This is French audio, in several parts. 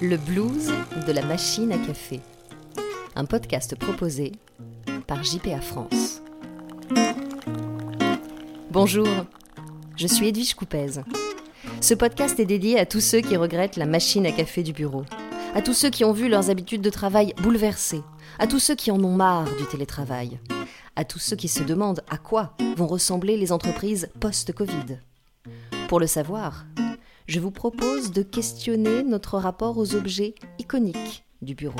Le blues de la machine à café. Un podcast proposé par JPA France. Bonjour, je suis Edwige Coupez. Ce podcast est dédié à tous ceux qui regrettent la machine à café du bureau, à tous ceux qui ont vu leurs habitudes de travail bouleversées, à tous ceux qui en ont marre du télétravail, à tous ceux qui se demandent à quoi vont ressembler les entreprises post-Covid. Pour le savoir, je vous propose de questionner notre rapport aux objets iconiques du bureau.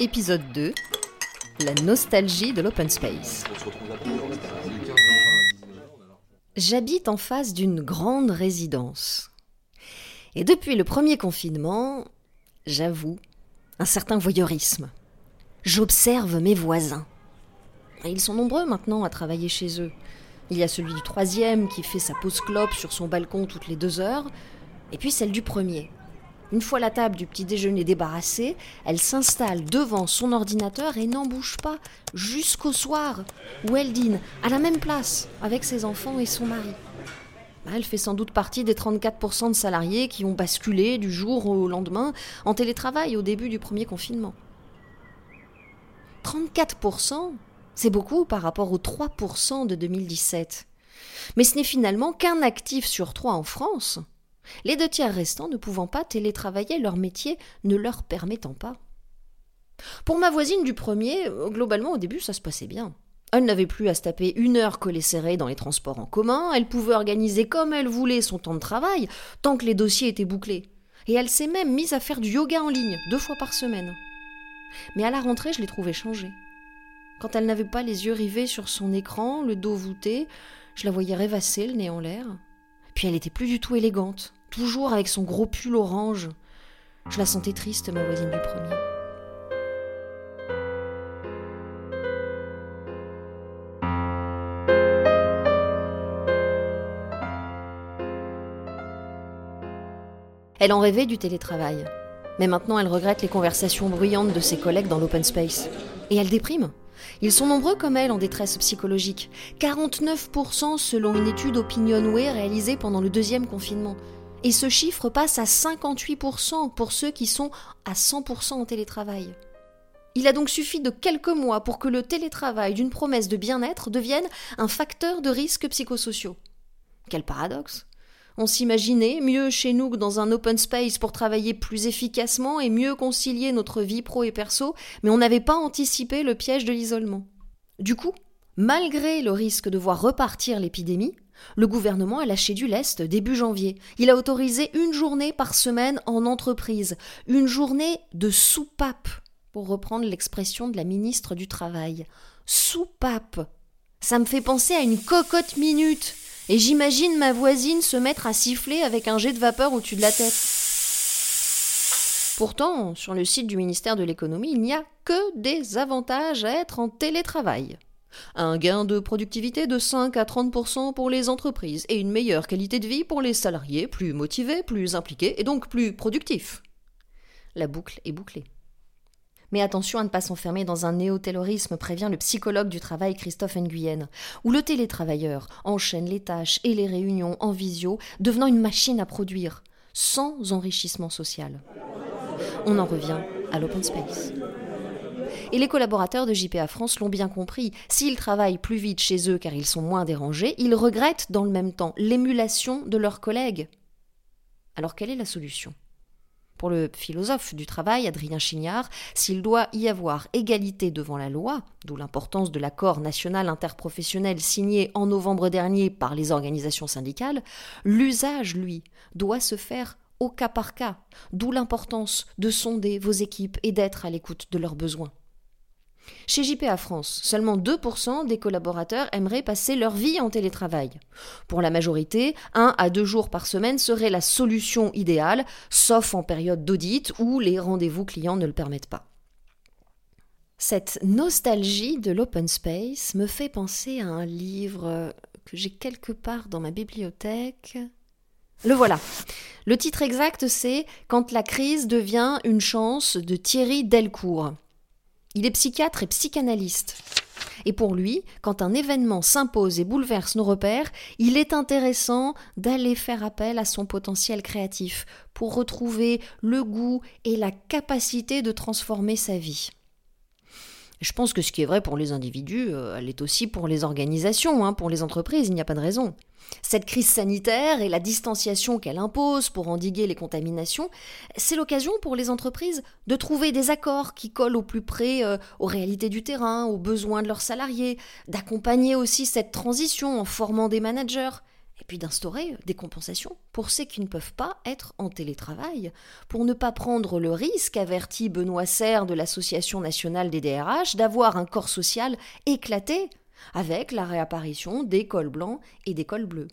Épisode 2 La nostalgie de l'open space. J'habite en face d'une grande résidence. Et depuis le premier confinement, j'avoue, un certain voyeurisme. J'observe mes voisins. Ils sont nombreux maintenant à travailler chez eux. Il y a celui du troisième qui fait sa pause clope sur son balcon toutes les deux heures, et puis celle du premier. Une fois la table du petit déjeuner débarrassée, elle s'installe devant son ordinateur et n'en bouge pas jusqu'au soir, où elle dîne à la même place avec ses enfants et son mari. Elle fait sans doute partie des 34% de salariés qui ont basculé du jour au lendemain en télétravail au début du premier confinement. 34% c'est beaucoup par rapport aux 3% de 2017. Mais ce n'est finalement qu'un actif sur trois en France, les deux tiers restants ne pouvant pas télétravailler leur métier ne leur permettant pas. Pour ma voisine du premier, globalement au début ça se passait bien. Elle n'avait plus à se taper une heure collée serrée dans les transports en commun, elle pouvait organiser comme elle voulait son temps de travail, tant que les dossiers étaient bouclés. Et elle s'est même mise à faire du yoga en ligne, deux fois par semaine. Mais à la rentrée, je l'ai trouvée changée. Quand elle n'avait pas les yeux rivés sur son écran, le dos voûté, je la voyais rêvasser, le nez en l'air. Puis elle était plus du tout élégante, toujours avec son gros pull orange. Je la sentais triste, ma voisine du premier. Elle en rêvait du télétravail. Mais maintenant, elle regrette les conversations bruyantes de ses collègues dans l'open space. Et elle déprime. Ils sont nombreux comme elle en détresse psychologique. 49% selon une étude Opinionway réalisée pendant le deuxième confinement. Et ce chiffre passe à 58% pour ceux qui sont à 100% en télétravail. Il a donc suffi de quelques mois pour que le télétravail d'une promesse de bien-être devienne un facteur de risques psychosociaux. Quel paradoxe on s'imaginait mieux chez nous que dans un open space pour travailler plus efficacement et mieux concilier notre vie pro et perso, mais on n'avait pas anticipé le piège de l'isolement. Du coup, malgré le risque de voir repartir l'épidémie, le gouvernement a lâché du lest début janvier. Il a autorisé une journée par semaine en entreprise, une journée de soupape, pour reprendre l'expression de la ministre du Travail. Soupape. Ça me fait penser à une cocotte minute et j'imagine ma voisine se mettre à siffler avec un jet de vapeur au-dessus de la tête. Pourtant, sur le site du ministère de l'économie, il n'y a que des avantages à être en télétravail. Un gain de productivité de 5 à 30% pour les entreprises et une meilleure qualité de vie pour les salariés, plus motivés, plus impliqués et donc plus productifs. La boucle est bouclée. Mais attention à ne pas s'enfermer dans un néo-taylorisme, prévient le psychologue du travail Christophe Nguyen, où le télétravailleur enchaîne les tâches et les réunions en visio, devenant une machine à produire, sans enrichissement social. On en revient à l'open space. Et les collaborateurs de JPA France l'ont bien compris. S'ils travaillent plus vite chez eux car ils sont moins dérangés, ils regrettent dans le même temps l'émulation de leurs collègues. Alors quelle est la solution? Pour le philosophe du travail, Adrien Chignard, s'il doit y avoir égalité devant la loi, d'où l'importance de l'accord national interprofessionnel signé en novembre dernier par les organisations syndicales, l'usage, lui, doit se faire au cas par cas, d'où l'importance de sonder vos équipes et d'être à l'écoute de leurs besoins. Chez JPA France, seulement 2% des collaborateurs aimeraient passer leur vie en télétravail. Pour la majorité, un à deux jours par semaine serait la solution idéale, sauf en période d'audit où les rendez-vous clients ne le permettent pas. Cette nostalgie de l'open space me fait penser à un livre que j'ai quelque part dans ma bibliothèque. Le voilà. Le titre exact, c'est Quand la crise devient une chance de Thierry Delcourt. Il est psychiatre et psychanalyste. Et pour lui, quand un événement s'impose et bouleverse nos repères, il est intéressant d'aller faire appel à son potentiel créatif pour retrouver le goût et la capacité de transformer sa vie. Je pense que ce qui est vrai pour les individus, euh, elle est aussi pour les organisations, hein, pour les entreprises, il n'y a pas de raison. Cette crise sanitaire et la distanciation qu'elle impose pour endiguer les contaminations, c'est l'occasion pour les entreprises de trouver des accords qui collent au plus près euh, aux réalités du terrain, aux besoins de leurs salariés, d'accompagner aussi cette transition en formant des managers, et puis d'instaurer des compensations pour ceux qui ne peuvent pas être en télétravail, pour ne pas prendre le risque, averti Benoît Serre de l'Association nationale des DRH, d'avoir un corps social éclaté avec la réapparition des cols blancs et des cols bleus.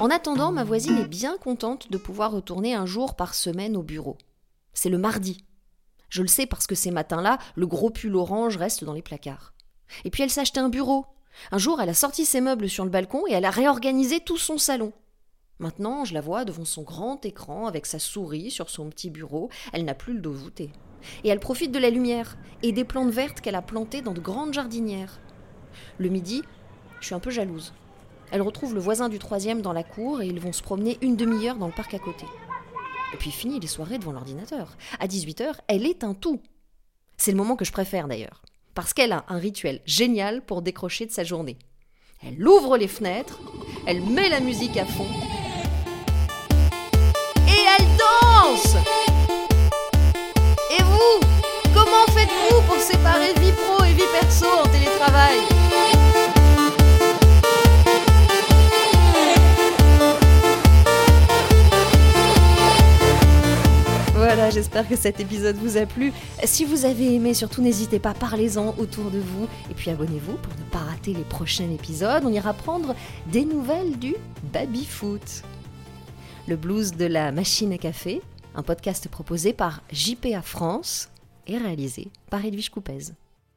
En attendant, ma voisine est bien contente de pouvoir retourner un jour par semaine au bureau. C'est le mardi. Je le sais parce que ces matins-là, le gros pull orange reste dans les placards. Et puis elle acheté un bureau. Un jour, elle a sorti ses meubles sur le balcon et elle a réorganisé tout son salon. Maintenant, je la vois devant son grand écran avec sa souris sur son petit bureau. Elle n'a plus le dos voûté. Et elle profite de la lumière et des plantes vertes qu'elle a plantées dans de grandes jardinières. Le midi, je suis un peu jalouse. Elle retrouve le voisin du troisième dans la cour et ils vont se promener une demi-heure dans le parc à côté. Et puis fini les soirées devant l'ordinateur. À 18h, elle est un tout. C'est le moment que je préfère d'ailleurs, parce qu'elle a un rituel génial pour décrocher de sa journée. Elle ouvre les fenêtres, elle met la musique à fond elle danse Et vous Comment faites-vous pour séparer vie pro et vie perso en télétravail? Que cet épisode vous a plu. Si vous avez aimé, surtout n'hésitez pas, parlez-en autour de vous. Et puis abonnez-vous pour ne pas rater les prochains épisodes. On ira prendre des nouvelles du baby-foot le blues de la machine à café, un podcast proposé par JPA France et réalisé par Edwige Coupez.